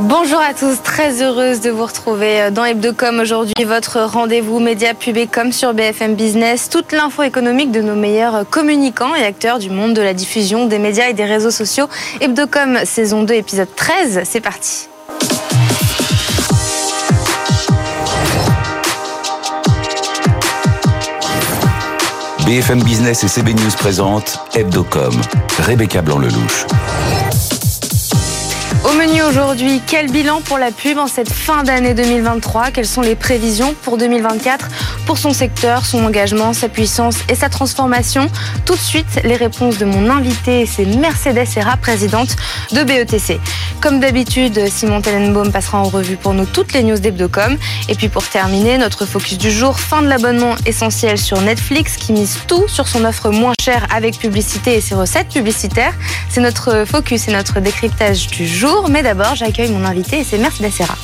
Bonjour à tous, très heureuse de vous retrouver dans Hebdocom aujourd'hui, votre rendez-vous média pub et com sur BFM Business, toute l'info économique de nos meilleurs communicants et acteurs du monde de la diffusion des médias et des réseaux sociaux. Hebdocom saison 2 épisode 13, c'est parti. BFM Business et CB News présentent Hebdocom, Rebecca Blanc-Lelouch. Au menu aujourd'hui, quel bilan pour la pub en cette fin d'année 2023 Quelles sont les prévisions pour 2024 pour son secteur, son engagement, sa puissance et sa transformation Tout de suite, les réponses de mon invité, c'est Mercedes Serra, présidente de BETC. Comme d'habitude, Simon Tellenbaum passera en revue pour nous toutes les news d'Hebdocom. Et puis pour terminer, notre focus du jour, fin de l'abonnement essentiel sur Netflix qui mise tout sur son offre moins chère avec publicité et ses recettes publicitaires. C'est notre focus et notre décryptage du jour. Mais d'abord, j'accueille mon invité et c'est Mercedes Serra.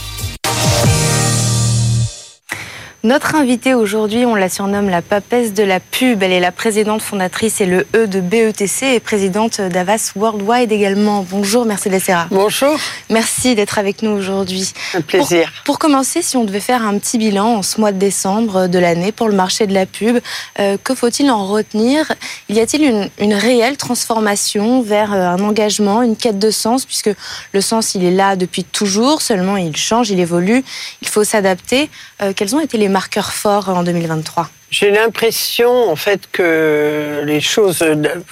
Notre invitée aujourd'hui, on la surnomme la papesse de la pub. Elle est la présidente fondatrice et le E de BETC et présidente d'Avas Worldwide également. Bonjour Mercedes Serra. Bonjour. Merci d'être avec nous aujourd'hui. Un plaisir. Pour, commencer, si on devait faire un petit bilan en ce mois de décembre de l'année pour le marché de la pub, euh, que faut-il en retenir? Y a-t-il une, une, réelle transformation vers euh, un engagement, une quête de sens, puisque le sens, il est là depuis toujours, seulement il change, il évolue, il faut s'adapter. Euh, quels ont été les marqueurs forts en 2023 j'ai l'impression, en fait, que les choses,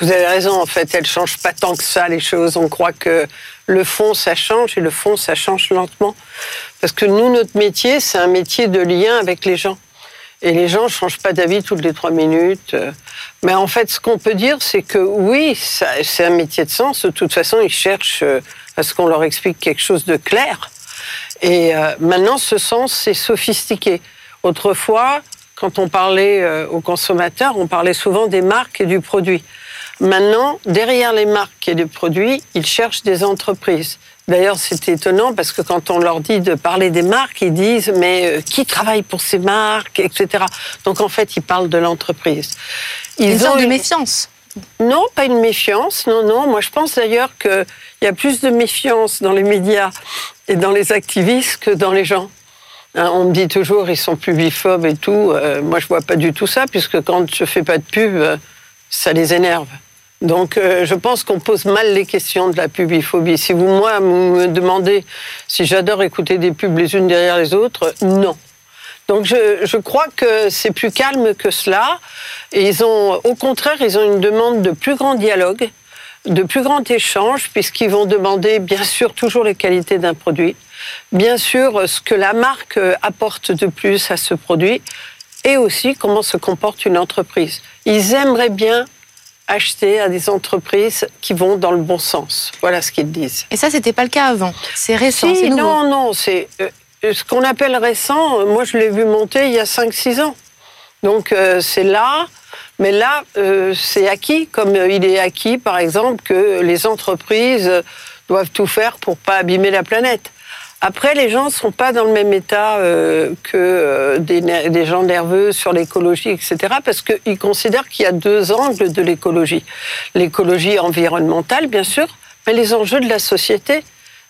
vous avez raison, en fait, elles changent pas tant que ça, les choses. On croit que le fond, ça change, et le fond, ça change lentement. Parce que nous, notre métier, c'est un métier de lien avec les gens. Et les gens changent pas d'avis toutes les trois minutes. Mais en fait, ce qu'on peut dire, c'est que oui, c'est un métier de sens. De toute façon, ils cherchent à ce qu'on leur explique quelque chose de clair. Et euh, maintenant, ce sens, c'est sophistiqué. Autrefois, quand on parlait euh, aux consommateurs, on parlait souvent des marques et du produit. Maintenant, derrière les marques et les produits, ils cherchent des entreprises. D'ailleurs, c'est étonnant parce que quand on leur dit de parler des marques, ils disent mais euh, qui travaille pour ces marques, etc. Donc en fait, ils parlent de l'entreprise. Ils ont une méfiance. Non, pas une méfiance. Non, non. Moi, je pense d'ailleurs qu'il y a plus de méfiance dans les médias et dans les activistes que dans les gens. Hein, on me dit toujours ils sont pubiphobes et tout. Euh, moi, je vois pas du tout ça, puisque quand je fais pas de pub, euh, ça les énerve. Donc, euh, je pense qu'on pose mal les questions de la pubiphobie. Si vous, moi, vous me demandez si j'adore écouter des pubs les unes derrière les autres, non. Donc, je, je crois que c'est plus calme que cela. Et ils ont, au contraire, ils ont une demande de plus grand dialogue, de plus grand échange, puisqu'ils vont demander, bien sûr, toujours les qualités d'un produit bien sûr ce que la marque apporte de plus à ce produit et aussi comment se comporte une entreprise. Ils aimeraient bien acheter à des entreprises qui vont dans le bon sens. Voilà ce qu'ils disent. Et ça, c'était pas le cas avant. C'est récent, c'est nouveau. Non, non, c'est euh, ce qu'on appelle récent. Moi, je l'ai vu monter il y a 5-6 ans. Donc euh, c'est là, mais là, euh, c'est acquis, comme il est acquis, par exemple, que les entreprises doivent tout faire pour pas abîmer la planète. Après, les gens ne sont pas dans le même état euh, que euh, des, gens nerveux sur l'écologie, etc., parce qu'ils considèrent qu'il y a deux angles de l'écologie. L'écologie environnementale, bien sûr, mais les enjeux de la société.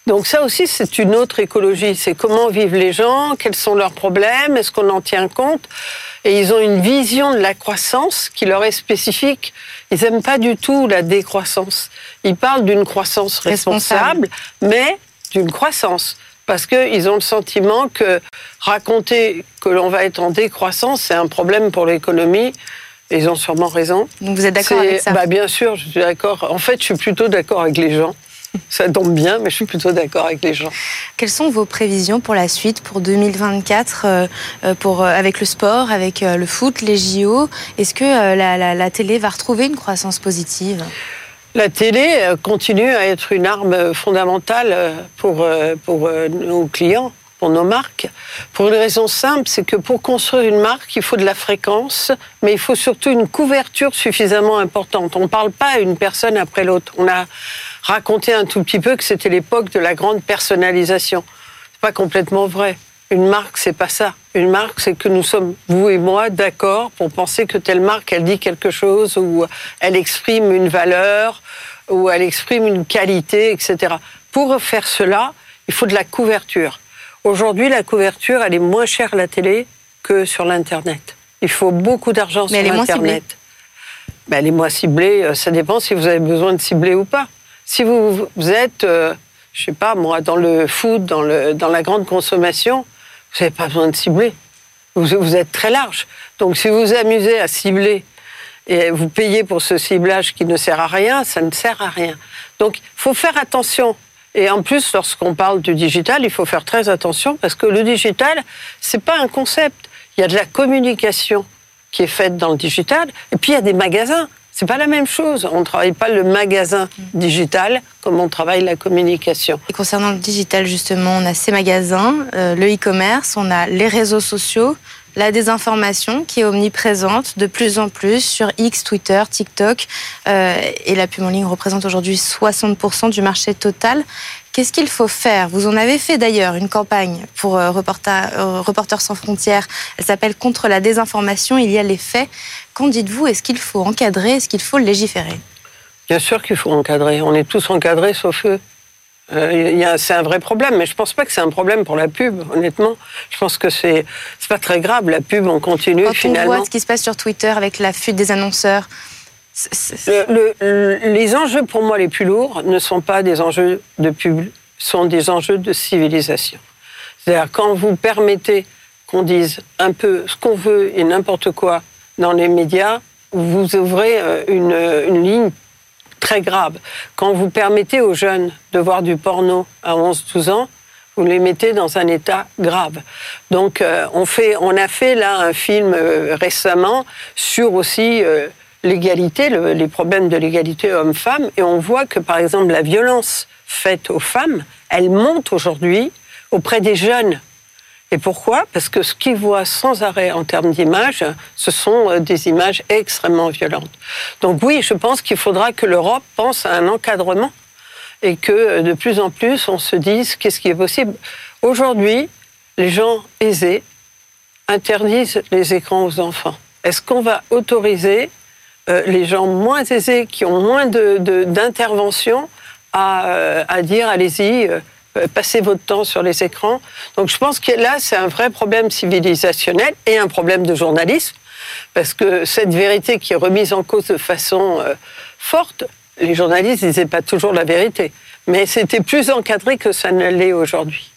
Donc ça aussi, c'est une autre écologie. C'est comment vivent les gens, quels sont leurs problèmes, est-ce qu'on en tient compte? Et ils ont une vision de la croissance qui leur est spécifique. Ils n'aiment pas du tout la décroissance. Ils parlent d'une croissance responsable. mais d'une croissance parce qu'ils ont le sentiment que raconter que l'on va être en décroissance, c'est un problème pour l'économie. Ils ont sûrement raison. Donc vous êtes d'accord avec ça? bah Bien sûr, je suis d'accord. En fait, je suis plutôt d'accord avec les gens. Ça tombe bien, mais je suis plutôt d'accord avec les gens. Quelles sont vos prévisions pour la suite, pour 2024, euh, euh, pour, euh, avec le sport, avec le foot, les JO Est-ce que la, la télé va retrouver une croissance positive? La télé euh, continue à être une arme fondamentale euh, pour, euh, pour nos clients, pour nos marques. Pour une raison simple, c'est que pour construire une marque, il faut de la fréquence, mais il faut surtout une couverture suffisamment importante. On ne parle pas à une personne après l'autre. On a raconté un tout petit peu que c'était l'époque de la grande personnalisation. C'est pas complètement vrai. Une marque, c'est pas ça. Une marque, c'est que nous sommes, vous et moi, d'accord pour penser que telle marque, elle dit quelque chose, ou elle exprime une valeur, ou elle exprime une qualité, etc. Pour faire cela, il faut de la couverture. Aujourd'hui, la couverture, elle est moins chère à la télé que sur l'Internet. Il faut beaucoup d'argent sur l'Internet. Ben, elle est moins ciblée. Euh, ça dépend si vous avez besoin de cibler ou pas. Si vous, vous êtes, euh, je sais pas moi, dans le food, dans, le, dans la grande consommation, vous n'avez pas besoin de cibler. Vous, vous êtes très large. Donc si vous vous amusez à cibler et vous payez pour ce ciblage qui ne sert à rien, ça ne sert à rien. Donc il faut faire attention. Et en plus, lorsqu'on parle du digital, il faut faire très attention parce que le digital, c'est pas un concept. Il y a de la communication qui est faite dans le digital, et puis il y a des magasins. C'est pas la même chose. On ne travaille pas le magasin digital comme on travaille la communication. Et concernant le digital, justement, on a ces magasins, euh, le e-commerce, on a les réseaux sociaux, la désinformation qui est omniprésente de plus en plus sur X, Twitter, TikTok. Euh, et la pub en ligne représente aujourd'hui 60% du marché total. Qu'est-ce qu'il faut faire? Vous en avez fait d'ailleurs une campagne pour euh, euh, Reporters sans frontières. Elle s'appelle Contre la désinformation. Il y a les faits. Qu'en dites-vous? Est-ce qu'il faut encadrer? Est-ce qu'il faut légiférer? Bien sûr qu'il faut encadrer. On est tous encadrés sauf eux. Euh, c'est un vrai problème, mais je pense pas que c'est un problème pour la pub, honnêtement. Je pense que c'est c'est pas très grave. La pub, on continue Quand finalement. on voit ce qui se passe sur Twitter avec la fuite des annonceurs. Les enjeux pour moi les plus lourds ne sont pas des enjeux de pub, sont des enjeux de civilisation. C'est-à-dire quand vous permettez qu'on dise un peu ce qu'on veut et n'importe quoi dans les médias, vous ouvrez euh, une, ligne très grave. Quand vous permettez aux jeunes de voir du porno à 11-12 ans, vous les mettez dans un état grave. Donc, euh, on, fait, on a fait là un film euh, récemment sur aussi l'égalité, les problèmes de l'égalité homme-femme, et on voit que, par exemple, la violence faite aux femmes, elle monte aujourd'hui auprès des jeunes. Et pourquoi? Parce que ce qu'ils voient sans arrêt en termes d'images, ce sont euh, des images extrêmement violentes. Donc oui, je pense qu'il faudra que l'Europe pense à un encadrement et que euh, de plus en plus on se dise qu'est-ce qui est possible. Aujourd'hui, les gens aisés interdisent les écrans aux enfants. Est-ce qu'on va autoriser euh, les gens moins aisés qui ont moins d'intervention de, à, à, dire allez-y, euh, passez votre temps sur les écrans. Donc je pense que là, c'est un vrai problème civilisationnel et un problème de journalisme, parce que cette vérité qui est remise en cause de façon euh, forte, les journalistes disaient pas toujours la vérité, mais c'était plus encadré que ça ne l'est aujourd'hui.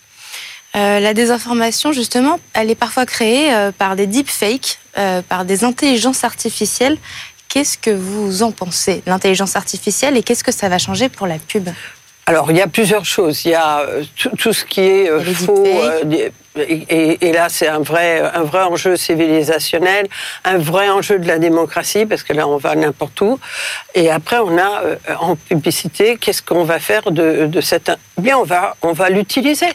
Euh, la désinformation, justement, elle est parfois créée par des deepfakes, par des intelligences artificielles. Qu'est-ce que vous en pensez, l'intelligence artificielle, et qu'est-ce que ça va changer pour la pub? Alors, il y a plusieurs choses. Il y a euh, tout, ce qui est euh, faux. Euh, et, là, c'est un vrai, un vrai enjeu civilisationnel, un vrai enjeu de la démocratie, parce que là, on va n'importe où. Et après, on a en publicité, qu'est-ce qu'on va faire de, de cette... Bien, on va, on va l'utiliser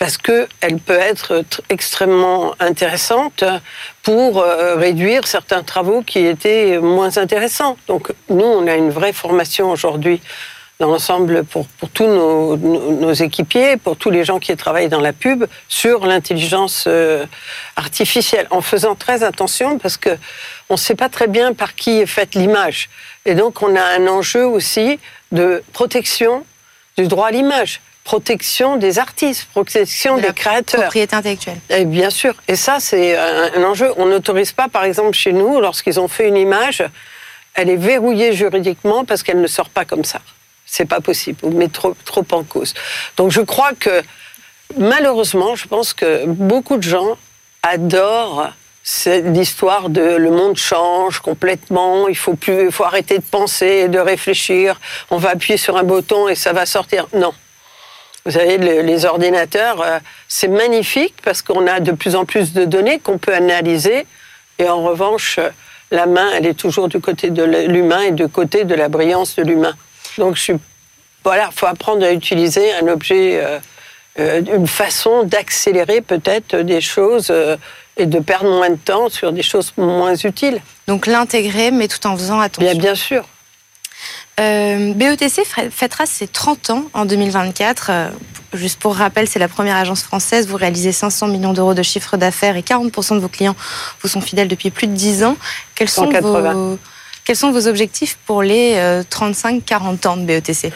parce qu'elle peut être extrêmement intéressante pour réduire certains travaux qui étaient moins intéressants. Donc nous, on a une vraie formation aujourd'hui dans l'ensemble pour, pour tous nos, nos, équipiers, pour tous les gens qui travaillent dans la pub, sur l'intelligence euh, artificielle, en faisant très attention parce que on ne sait pas très bien par qui est faite l'image. Et donc on a un enjeu aussi de protection du droit à l'image protection des artistes, protection des créateurs. Propriété intellectuelle. Et bien sûr. Et ça, c'est un, enjeu. On n'autorise pas, par exemple, chez nous, lorsqu'ils ont fait une image, elle est verrouillée juridiquement parce qu'elle ne sort pas comme ça c'est pas possible. Vous mettez trop, trop en cause. Donc je crois que malheureusement, je pense que beaucoup de gens adorent cette histoire de le monde change complètement, il faut plus, il faut arrêter de penser, de réfléchir, on va appuyer sur un bouton et ça va sortir. Non. Vous savez, les ordinateurs, euh, c'est magnifique parce qu'on a de plus en plus de données qu'on peut analyser. Et en revanche, la main, elle est toujours du côté de l'humain et du côté de la brillance de l'humain. Donc, je suis, voilà, faut apprendre à utiliser un objet, euh, euh, une façon d'accélérer peut-être des choses euh, et de perdre moins de temps sur des choses moins utiles. Donc l'intégrer, mais tout en faisant attention. Bien, bien sûr. BETC fêtera ses 30 ans en 2024. juste pour rappel, c'est la première agence française. Vous réalisez 500 millions d'euros de chiffre d'affaires et 40% de vos clients vous sont fidèles depuis plus de 10 ans. Quels sont vos quels sont vos objectifs pour les 35-40 euh, ans de BETC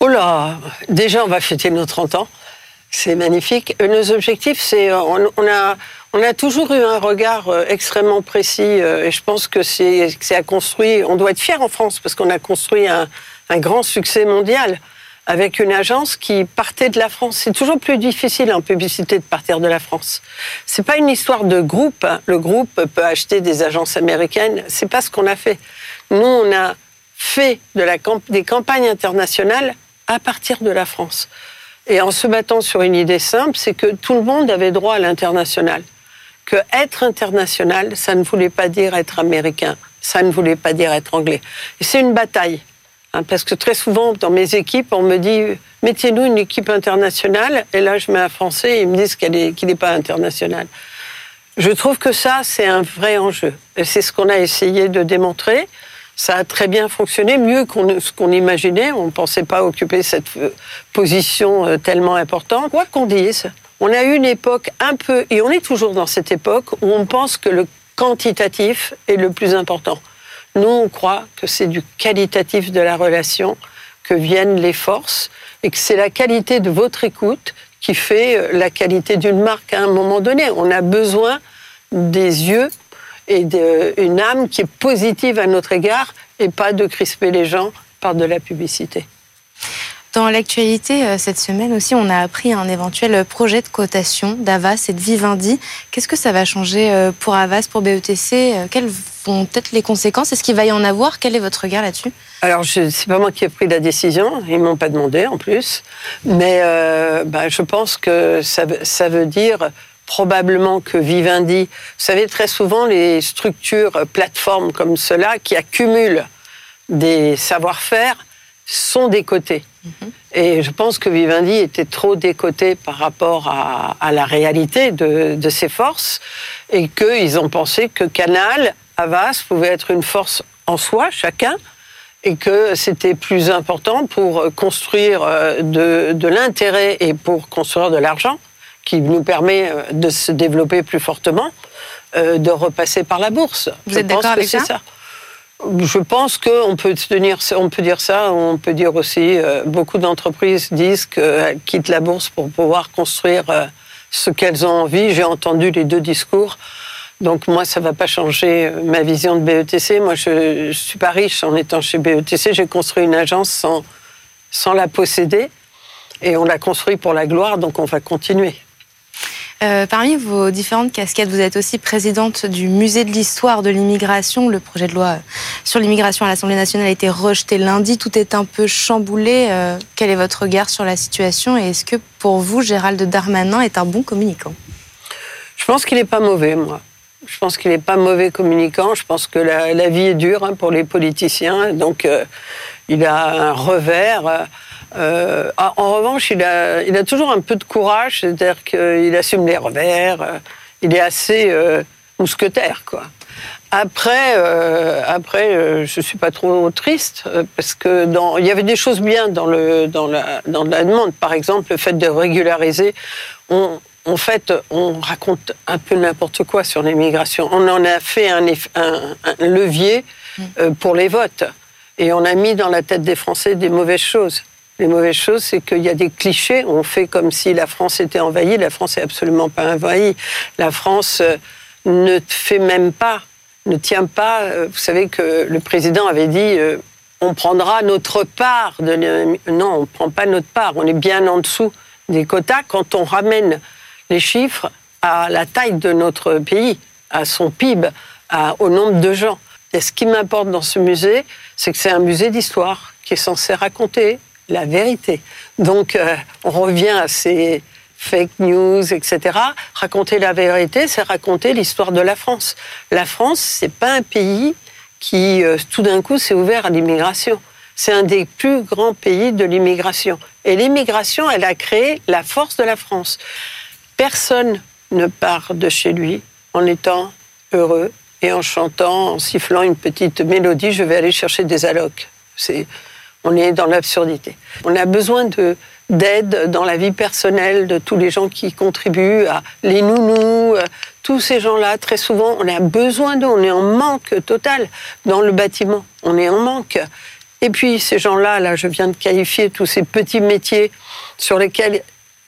Oh là déjà on va fêter nos 30 ans. C'est magnifique. Nos objectifs, c'est on, a on a toujours eu un regard extrêmement précis et je pense que c'est à construire. On doit être fier en France parce qu'on a construit un, un grand succès mondial avec une agence qui partait de la France. C'est toujours plus difficile en publicité de partir de la France. C'est pas une histoire de groupe. Hein. Le groupe peut acheter des agences américaines. C'est pas ce qu'on a fait. Nous, on a fait de la, des campagnes internationales à partir de la France. Et en se battant sur une idée simple, c'est que tout le monde avait droit à l'international. Que être international, ça ne voulait pas dire être américain. Ça ne voulait pas dire être anglais. C'est une bataille. Hein, parce que très souvent, dans mes équipes, on me dit mettez-nous une équipe internationale. Et là, je mets un Français ils me disent qu'il n'est pas international. Je trouve que ça, c'est un vrai enjeu. Et c'est ce qu'on a essayé de démontrer. Ça a très bien fonctionné, mieux qu'on ce qu'on imaginait. On ne pensait pas occuper cette euh, position euh, tellement importante. Quoi qu'on dise, on a eu une époque un peu, et on est toujours dans cette époque, où on pense que le quantitatif est le plus important. Nous, on croit que c'est du qualitatif de la relation que viennent les forces et que c'est la qualité de votre écoute qui fait euh, la qualité d'une marque à un moment donné. On a besoin des yeux et d'une âme qui est positive à notre égard et pas de crisper les gens par de la publicité. Dans l'actualité, euh, cette semaine aussi, on a appris un éventuel projet de cotation d'Avas et de Vivendi. Qu'est-ce que ça va changer euh, pour Avas, pour BETC euh, Quelles vont être les conséquences? Est-ce qu'il va y en avoir? Quel est votre regard là-dessus? Alors, ce n'est pas moi qui ai pris la décision. Ils ne m'ont pas demandé en plus. Mais bah, je pense que ça, ça veut dire probablement que Vivendi, vous savez, très souvent, les structures, plateformes comme cela, qui accumulent des savoir-faire, sont décotés. Mhm. Et je pense que Vivendi était trop décoté par rapport à, la réalité de, ses forces et qu'ils ont pensé que Canal, Havas pouvait être une force en soi, chacun, et que c'était plus important pour construire euh, de, l'intérêt et pour construire de l'argent qui nous permet euh, de se développer plus fortement, euh, de repasser par la bourse. Vous êtes d'accord avec ça je pense qu'on peut tenir, on peut dire ça. On peut dire aussi, euh, beaucoup d'entreprises disent qu'elles quittent la bourse pour pouvoir construire euh, ce qu'elles ont envie. J'ai entendu les deux discours. Donc moi, ça va pas changer euh, ma vision de BETC. Moi, je, je suis pas riche en étant chez BETC. J'ai construit une agence sans, sans la posséder. Et on l'a construit pour la gloire, donc on va continuer. Euh, parmi vos différentes casquettes, vous êtes aussi présidente du musée de l'histoire de l'immigration. Le projet de loi sur l'immigration à l'Assemblée nationale a été rejeté lundi. Tout est un peu chamboulé. Euh, quel est votre regard sur la situation et est-ce que pour vous, Gérald Darmanin est un bon communicant? Je pense qu'il n'est pas mauvais, moi. Je pense qu'il n'est pas mauvais communicant. Je pense que la, vie est dure hein, pour les politiciens. Donc, euh, il a un revers. Euh, en revanche, il a, il a toujours un peu de courage, c'est-à-dire qu'il assume les revers, euh, il est assez euh, mousquetaire, quoi. Après, euh, après, euh, je suis pas trop triste parce que dans, il y avait des choses bien dans le dans la dans la demande. Par exemple, le fait de régulariser. On, en fait, on raconte un peu n'importe quoi sur l'immigration. On en a fait un, un, un levier mm. pour les votes et on a mis dans la tête des Français des mauvaises choses. Les mauvaises choses, c'est qu'il y a des clichés. On fait comme si la France était envahie. La France est absolument pas envahie. La France euh, ne fait même pas, ne tient pas. Euh, vous savez que le président avait dit euh, on prendra notre part. Non, on ne prend pas notre part. On est bien en dessous des quotas quand on ramène les chiffres à la taille de notre pays, à son PIB, au nombre de gens. Et ce qui m'importe dans ce musée, c'est que c'est un musée d'histoire qui est censé raconter la vérité. Donc, euh, on revient à ces fake news, etc. Raconter la vérité, c'est raconter l'histoire de la France. La France, c'est pas un pays qui, euh, tout d'un coup, s'est ouvert à l'immigration. C'est un des plus grands pays de l'immigration. Et l'immigration, elle a créé la force de la France. Personne ne part de chez lui en étant heureux et en chantant, en sifflant une petite mélodie, je vais aller chercher des allocs. C'est on est dans l'absurdité. On a besoin de d'aide dans la vie personnelle de tous les gens qui contribuent, à les nounous, euh, tous ces gens-là. Très souvent, on a besoin d'eux. On est en manque total dans le bâtiment. On est en manque. Et puis ces gens-là, là, je viens de qualifier tous ces petits métiers sur lesquels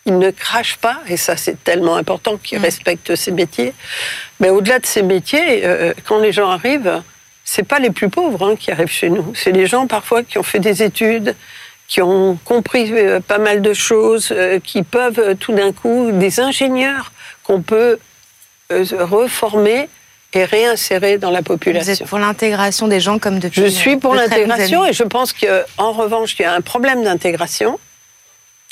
ils ne crachent pas, et ça c'est tellement important qu'ils mm. respectent ces métiers. Mais au-delà de ces métiers, euh, quand les gens arrivent, c'est pas les plus pauvres hein, qui arrivent chez nous, c'est les gens parfois qui ont fait des études, qui ont compris euh, pas mal de choses, euh, qui peuvent tout d'un coup, des ingénieurs qu'on peut reformer et réinsérer dans la population. Vous êtes pour l'intégration des gens comme depuis. Je suis pour l'intégration et je pense qu'en revanche, il y a un problème d'intégration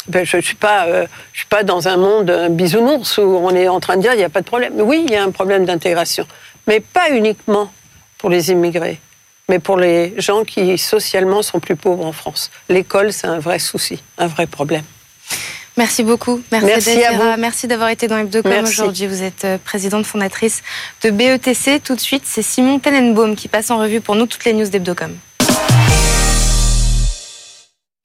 ben, je ne suis, pas, euh, je suis pas dans un monde bisounours où on est en train de dire il n'y a pas de problème. Oui, il y a un problème d'intégration, mais pas uniquement pour les immigrés, mais pour les gens qui socialement sont plus pauvres en France. L'école, c'est un vrai souci, un vrai problème. Merci beaucoup. Merci, à vous. Merci d'avoir été dans Hebdocom aujourd'hui. Vous êtes euh, présidente fondatrice de BETC. Tout de suite, c'est Simon Tenenbaum qui passe en revue pour nous toutes les news d'Hebdocom.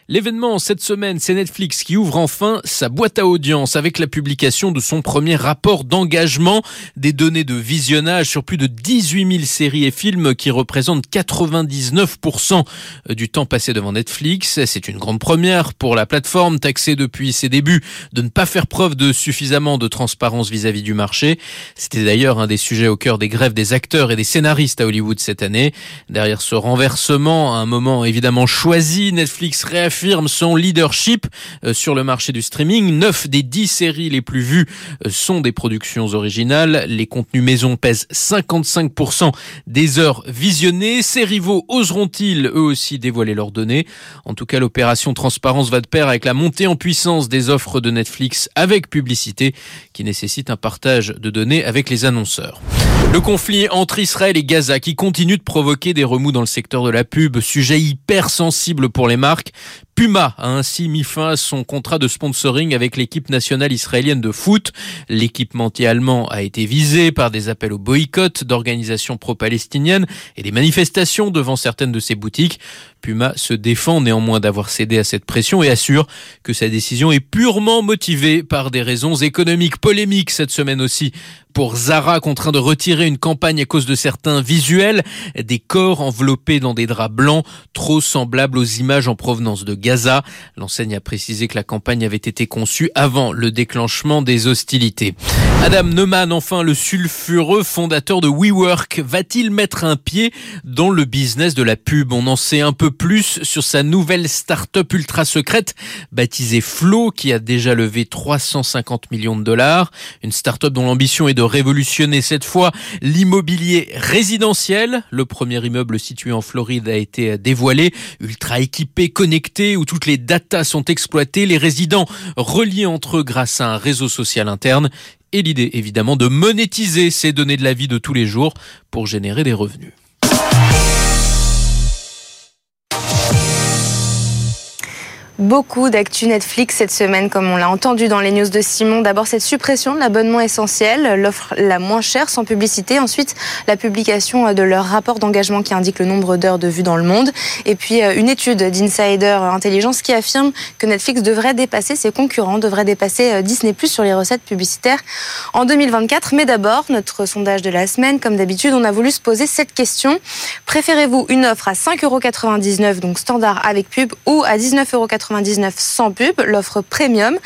L'événement cette semaine, c'est Netflix qui ouvre enfin sa boîte à audience avec la publication de son premier rapport d'engagement, des données de visionnage sur plus de 18 000 séries et films qui représentent 99% du temps passé devant Netflix. C'est une grande première pour la plateforme taxée depuis ses débuts de ne pas faire preuve de suffisamment de transparence vis-à-vis -vis du marché. C'était d'ailleurs un des sujets au cœur des grèves des acteurs et des scénaristes à Hollywood cette année. Derrière ce renversement, un moment évidemment choisi, Netflix réaffirme affirme son leadership euh, sur le marché du streaming. 9 des 10 séries les plus vues euh, sont des productions originales. Les contenus maison pèsent 55% des heures visionnées. Ses rivaux oseront-ils eux aussi dévoiler leurs données? En tout cas, l'opération transparence va de pair avec la montée en puissance des offres de Netflix avec publicité qui nécessite un partage de données avec les annonceurs. Le conflit entre Israël et Gaza qui continue de provoquer des remous dans le secteur de la pub, sujet hyper sensible pour les marques. Puma a ainsi mis fin à son contrat de sponsoring avec l'équipe nationale israélienne de foot. L'équipementier allemand a été visé par des appels au boycott d'organisations pro-palestiniennes et des manifestations devant certaines de ses boutiques. Puma se défend néanmoins d'avoir cédé à cette pression et assure que sa décision est purement motivée par des raisons économiques polémiques cette semaine aussi pour Zara contraint de retirer une campagne à cause de certains visuels, des corps enveloppés dans des draps blancs trop semblables aux images en provenance de Gaza. L'enseigne a précisé que la campagne avait été conçue avant le déclenchement des hostilités. Adam Neumann, enfin le sulfureux fondateur de WeWork, va-t-il mettre un pied dans le business de la pub? On en sait un peu plus sur sa nouvelle start-up ultra secrète baptisée Flow qui a déjà levé 350 millions de dollars. Une start-up dont l'ambition est de révolutionner cette fois l'immobilier résidentiel. Le premier immeuble situé en Floride a été dévoilé, ultra équipé, connecté, où toutes les datas sont exploitées, les résidents reliés entre eux grâce à un réseau social interne et l'idée évidemment de monétiser ces données de la vie de tous les jours pour générer des revenus. Beaucoup d'actu Netflix cette semaine, comme on l'a entendu dans les news de Simon. D'abord, cette suppression de l'abonnement essentiel, l'offre la moins chère sans publicité. Ensuite, la publication de leur rapport d'engagement qui indique le nombre d'heures de vue dans le monde. Et puis, euh, une étude d'Insider Intelligence qui affirme que Netflix devrait dépasser ses concurrents, devrait dépasser euh, Disney Plus sur les recettes publicitaires en 2024. Mais d'abord, notre sondage de la semaine, comme d'habitude, on a voulu se poser cette question. Préférez-vous une offre à 5,99€, donc standard avec pub, ou à 19,99€ 99 sans pub, l'offre premium.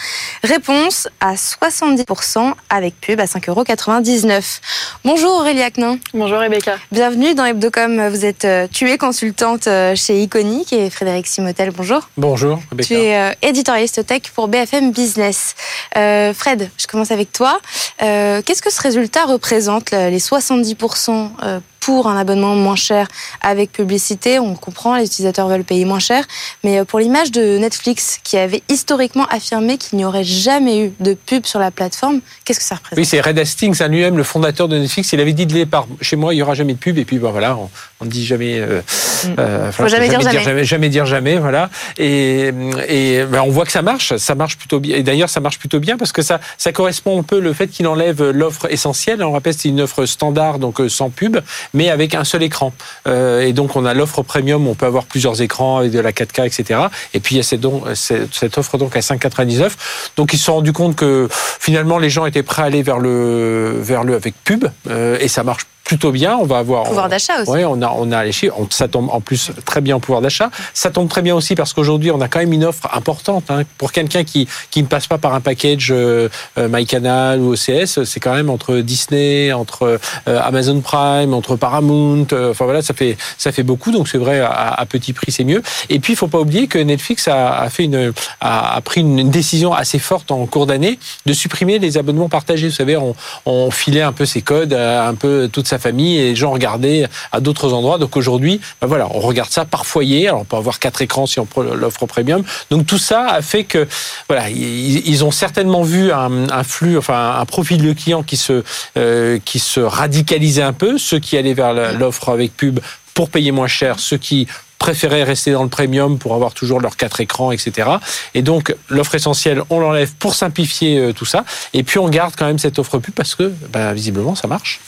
Réponse à 70% avec pub à 5,99 Bonjour Aurélie Acnin. Bonjour Rebecca. Bienvenue dans Hebdocom. Vous êtes euh, tuée consultante euh, chez Iconic et Frédéric Simotel. Bonjour. Bonjour Rebecca. Tu es euh, éditorialiste tech pour BFM Business. Fred, je commence avec toi. Qu'est-ce que ce résultat représente, les 70% pour un abonnement moins cher avec publicité. On comprend, les utilisateurs veulent payer moins cher. Mais euh, pour l'image de Netflix, qui avait historiquement affirmé qu'il n'y aurait jamais eu de pub sur la plateforme, qu'est-ce que ça représente? Oui, c'est Red Hastings, à lui-même, le fondateur de Netflix. Il avait dit de départ, chez moi, il n'y aura jamais de pub. Et puis, ben, voilà, on ne dit jamais... Euh, mm. euh Faut jamais, dire jamais. jamais. dire jamais, voilà. Et, et ben, on voit que ça marche. Ça marche plutôt bien. Et d'ailleurs, ça marche plutôt bien parce que ça, ça correspond un peu le fait qu'il enlève l'offre essentielle. On rappelle, c'est une offre standard, donc euh, sans pub mais avec un seul écran. Euh, et donc on a l'offre premium, on peut avoir plusieurs écrans avec de la 4K, etc. Et puis il y a cette, offre donc à 5,99. Donc ils se sont rendus compte que finalement les gens étaient prêts à aller vers le vers le avec pub euh, et ça marche plutôt bien. On va avoir pouvoir d'achat aussi. Oui, on a on a les chiffres. ça tombe en plus très bien en pouvoir d'achat. Ça tombe très bien aussi parce qu'aujourd'hui on a quand même une offre importante hein, pour quelqu'un qui qui ne passe pas par un package euh, euh MyCanal ou OCS. C'est quand même entre Disney, entre euh, Amazon Prime, entre Paramount. Euh, enfin voilà, ça fait ça fait beaucoup. Donc c'est vrai à, petit prix c'est mieux. Et puis il faut pas oublier que Netflix a, a fait une a, a, pris une décision assez forte en cours d'année de supprimer les abonnements partagés. Vous savez, on, on filait un peu ses codes, un peu toute sa famille et les gens regardaient à d'autres endroits. Donc aujourd'hui, ben voilà, on regarde ça par foyer. Alors on peut avoir quatre écrans si on l'offre premium. Donc tout ça a fait que voilà, ils, ont certainement vu un, flux, enfin un profil de clients qui se euh, qui se radicalisait un peu, ceux qui allaient vers l'offre avec pub pour payer moins cher, ceux qui préféraient rester dans le premium pour avoir toujours leurs quatre écrans, etc. Et donc l'offre essentielle, on l'enlève pour simplifier euh, tout ça. Et puis on garde quand même cette offre pub parce que ben, visiblement ça marche.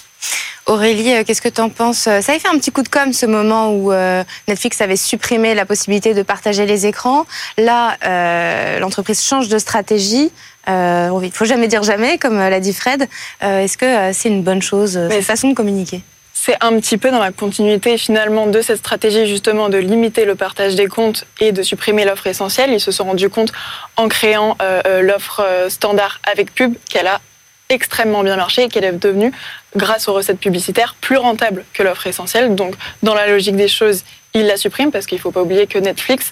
Aurélie, euh, qu'est-ce que tu en penses Ça avait fait un petit coup de com ce moment où euh, Netflix avait supprimé la possibilité de partager les écrans. Là, euh, l'entreprise change de stratégie. il il faut jamais dire jamais, comme l'a dit Fred. Est-ce que c'est une bonne chose, cette façon de communiquer? c'est un petit peu dans la continuité finalement de cette stratégie justement de limiter le partage des comptes et de supprimer l'offre essentielle. Ils se sont rendus compte en créant l'offre standard avec pub qu'elle a extrêmement bien marché et qu'elle est devenue, grâce aux recettes publicitaires, plus rentable que l'offre essentielle. Donc, dans la logique des choses, ils la suppriment parce qu'il ne faut pas oublier que Netflix,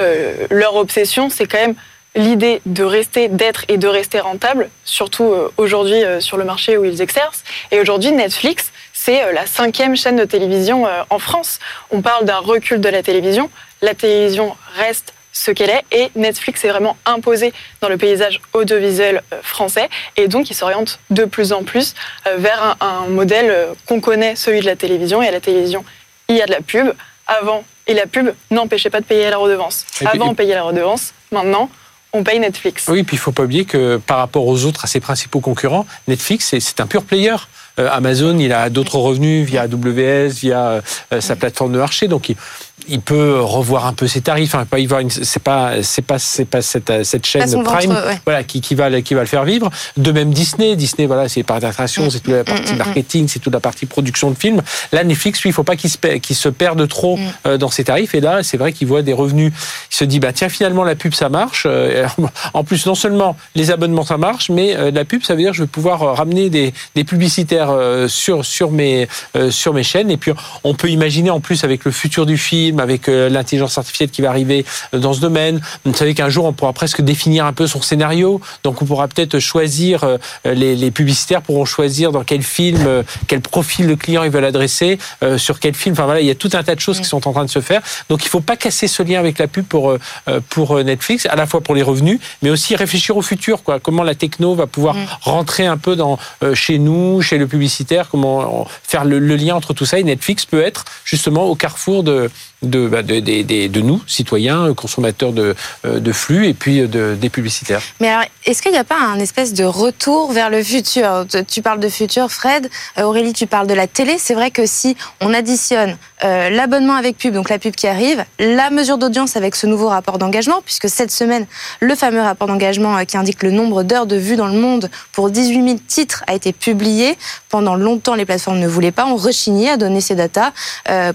euh, leur obsession, c'est quand même l'idée de rester, d'être et de rester rentable, surtout euh, aujourd'hui euh, sur le marché où ils exercent. Et aujourd'hui, Netflix, c'est la cinquième chaîne de télévision en France. On parle d'un recul de la télévision. La télévision reste ce qu'elle est et Netflix est vraiment imposé dans le paysage audiovisuel euh, français et donc il s'oriente de plus en plus euh, vers un, modèle euh, qu'on connaît, celui de la télévision et à la télévision il y a de la pub avant et la pub n'empêchait pas de payer la redevance. Avant on payait la redevance, maintenant on paye Netflix. Oui, puis il faut pas oublier que par rapport aux autres, à ses principaux concurrents, Netflix, c'est un pur player. Amazon, il a d'autres revenus via AWS, via sa plateforme de marché, donc il, il peut revoir un peu ses tarifs. Enfin, pas y voir c'est pas, c'est pas, c'est pas cette, cette chaîne Prime, voilà, qui, qui va, qui va le faire vivre. De même Disney, Disney, voilà, c'est par d'attraction, c'est toute la partie marketing, c'est toute la partie production de films. Là, Netflix, lui, il faut pas qu'il se, qu'il se perde trop mm. euh, dans ses tarifs. Et là, c'est vrai qu'il voit des revenus. Il se dit, bah tiens, finalement, la pub, ça marche. Euh, en plus, non seulement les abonnements, ça marche, mais euh, la pub, ça veut dire que je vais pouvoir ramener des, des publicitaires sur sur mes sur mes chaînes. Et puis, on peut imaginer en plus avec le futur du film avec euh, l'intelligence artificielle qui va arriver euh, dans ce domaine. Vous savez qu'un jour, on pourra presque définir un peu son scénario. Donc, on pourra peut-être choisir, euh, les, publicitaires pourront choisir dans quel film, quel profil le client ils veulent adresser, sur quel film. Enfin voilà, il y a tout un tas de choses qui sont en train de se faire. Donc, il ne faut pas casser ce lien avec la pub pour pour Netflix, à la fois pour les revenus, mais aussi réfléchir au futur. Quoi. Comment la techno va pouvoir rentrer un peu dans chez nous, chez le publicitaire. Comment faire le, le lien entre tout ça. Et Netflix peut être justement au carrefour de de, bah, de, nous, citoyens, consommateurs de, euh, de flux et puis de, des publicitaires. Mais alors, est-ce qu'il n'y a pas un espèce de retour vers le futur? Tu parles de futur, Fred. Euh, Aurélie, tu parles de la télé. C'est vrai que si on additionne euh, l'abonnement avec pub, donc la pub qui arrive, la mesure d'audience avec ce nouveau rapport d'engagement, puisque cette semaine, le fameux rapport d'engagement qui indique le nombre d'heures de vues dans le monde pour 18 000 titres a été publié. Pendant longtemps, les plateformes ne voulaient pas. On rechignait à donner ces datas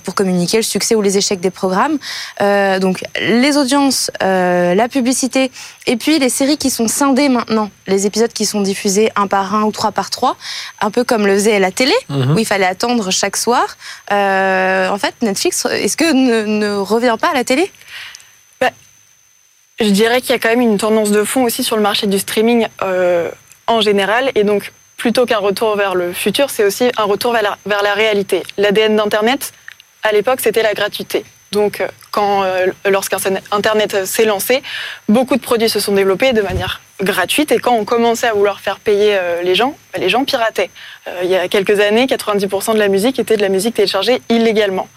pour communiquer le succès ou les échecs des programmes. Euh, donc les audiences, euh, la publicité, et puis les séries qui sont scindées maintenant, les épisodes qui sont diffusés un par un ou trois par trois, un peu comme le faisait la télé, mhm. où il fallait attendre chaque soir. Euh, en fait, Netflix, est-ce que ne, revient pas à la télé? Bah, Je dirais qu'il y a quand même une tendance de fond aussi sur le marché du streaming en général, et donc plutôt qu'un retour vers le futur, c'est aussi un retour vers la, vers la réalité. L'ADN d'Internet, à l'époque, c'était la gratuité. Donc, euh, quand, euh, lorsqu'Internet s'est lancé, beaucoup de produits se sont développés de manière gratuite. Et quand on commençait à vouloir faire payer euh, les gens, bah, les gens pirataient. il y a quelques années, 90% de la musique était de la musique téléchargée illégalement.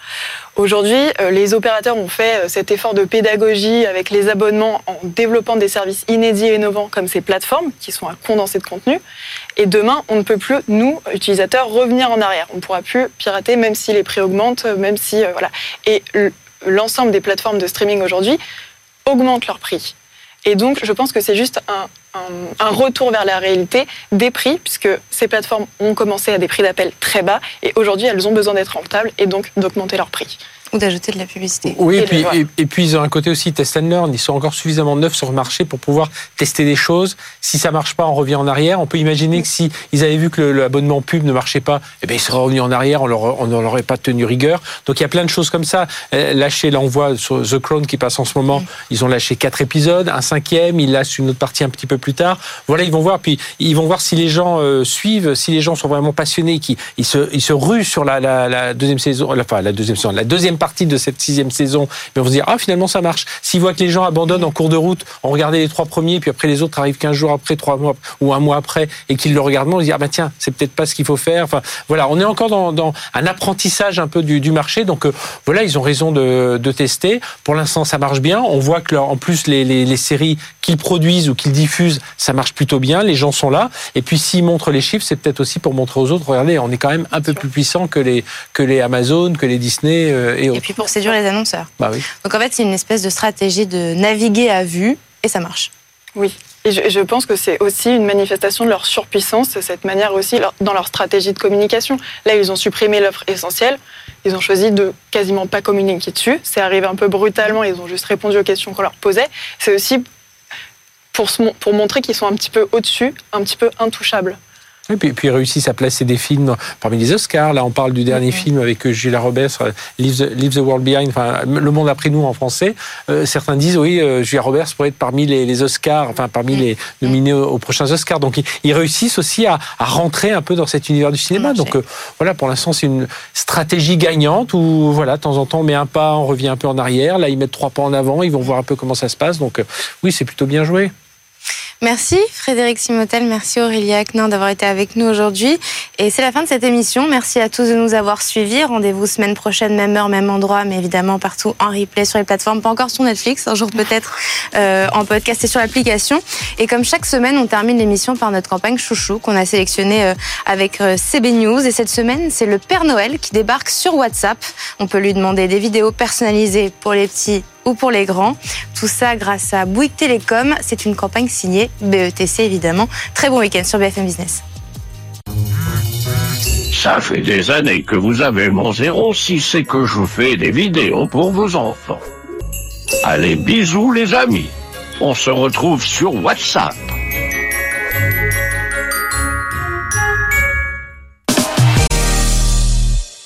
Aujourd'hui, les opérateurs ont fait cet effort de pédagogie avec les abonnements en développant des services inédits et innovants comme ces plateformes qui sont à condenser de contenu. Et demain, on ne peut plus, nous, utilisateurs, revenir en arrière. On ne pourra plus pirater même si les prix augmentent, même si... voilà. Et l'ensemble des plateformes de streaming aujourd'hui augmentent leurs prix. Et donc, je pense que c'est juste un retour vers la réalité des prix, puisque ces plateformes ont commencé à des prix d'appel très bas et aujourd'hui elles ont besoin d'être rentables et donc d'augmenter leurs prix. Ou d'ajouter de la publicité. Oui, et, puis, et, puis ils ont un côté aussi test and learn. Ils sont encore suffisamment neufs sur le marché pour pouvoir tester des choses. Si ça marche pas, on revient en arrière. On peut imaginer que si ils avaient vu que l'abonnement pub ne marchait pas, eh bien, ils seraient revenus en arrière. On leur, on ne leur aurait pas tenu rigueur. Donc il y a plein de choses comme ça. Euh, lâcher, là on voit sur The Crown qui passe en ce moment, ils ont lâché quatre épisodes, un cinquième, ils lâchent une autre partie un petit peu plus tard. Voilà, ils vont voir. Puis ils vont voir si les gens euh, suivent, si les gens sont vraiment passionnés, qui ils se, ils se ruent sur la, la, la deuxième saison, enfin la deuxième saison, la deuxième partie de cette sixième saison, mais on se dire ah finalement ça marche. S'ils voient que les gens abandonnent en cours de route, on regardait les trois premiers, puis après les autres arrivent 15 jours après, trois mois ou un mois après, et qu'ils le regardent, on se dit ah bah tiens c'est peut-être pas ce qu'il faut faire. Enfin voilà, on est encore dans, un apprentissage un peu du, marché, donc euh, voilà ils ont raison de, tester. Pour l'instant ça marche bien. On voit que leur, en plus les séries qu'ils produisent ou qu'ils diffusent, ça marche plutôt bien. Les gens sont là. Et puis s'ils montrent les chiffres, c'est peut-être aussi pour montrer aux autres, regardez, on est quand même un peu plus puissant que les que les Amazon, que les Disney euh, et Et puis pour séduire les annonceurs. Bah oui. Donc en fait, c'est une espèce de stratégie de naviguer à vue et ça marche. Oui. Et je, pense que c'est aussi une manifestation de leur surpuissance, cette manière aussi dans leur stratégie de communication. Là, ils ont supprimé l'offre essentielle. Ils ont choisi de quasiment pas communiquer dessus. C'est arrivé un peu brutalement. Ils ont juste répondu aux questions qu'on leur posait. C'est aussi pour, pour montrer qu'ils sont un petit peu au-dessus, un petit peu intouchables. Et puis, puis ils réussissent à placer des films parmi les Oscars. Là, on parle du dernier film avec euh, Julia Roberts, euh, Leave the, World Behind, enfin, Le Monde après nous en français. Euh, certains disent, oui, Julia Roberts pourrait être parmi les, Oscars, enfin, parmi les nominés aux, prochains Oscars. Donc, ils, réussissent aussi à, rentrer un peu dans cet univers du cinéma. Donc, voilà, pour l'instant, c'est une stratégie gagnante où, voilà, de temps en temps, on met un pas, on revient un peu en arrière. Là, ils mettent trois pas en avant, ils vont voir un peu comment ça se passe. Donc, oui, c'est plutôt bien joué. Merci Frédéric Simotel, merci Aurélia Aknin d'avoir été avec nous aujourd'hui. Et c'est la fin de cette émission. Merci à tous de nous avoir suivis. Rendez-vous semaine prochaine, même heure, même endroit, mais évidemment partout en replay sur les plateformes, pas encore sur Netflix, un jour peut-être euh, en podcast et sur l'application. Et comme chaque semaine, on termine l'émission par notre campagne Chouchou qu'on a sélectionnée euh, avec euh, CB News. Et cette semaine, c'est le Père Noël qui débarque sur WhatsApp. On peut lui demander des vidéos personnalisées pour les petits ou pour les grands. Tout ça grâce à Bouygues Télécom. C'est une campagne signée BETC évidemment. Très bon week-end sur BFM Business. Ça fait des années que vous avez mon 06 et que je fais des vidéos pour vos enfants. Allez, bisous les amis. On se retrouve sur WhatsApp.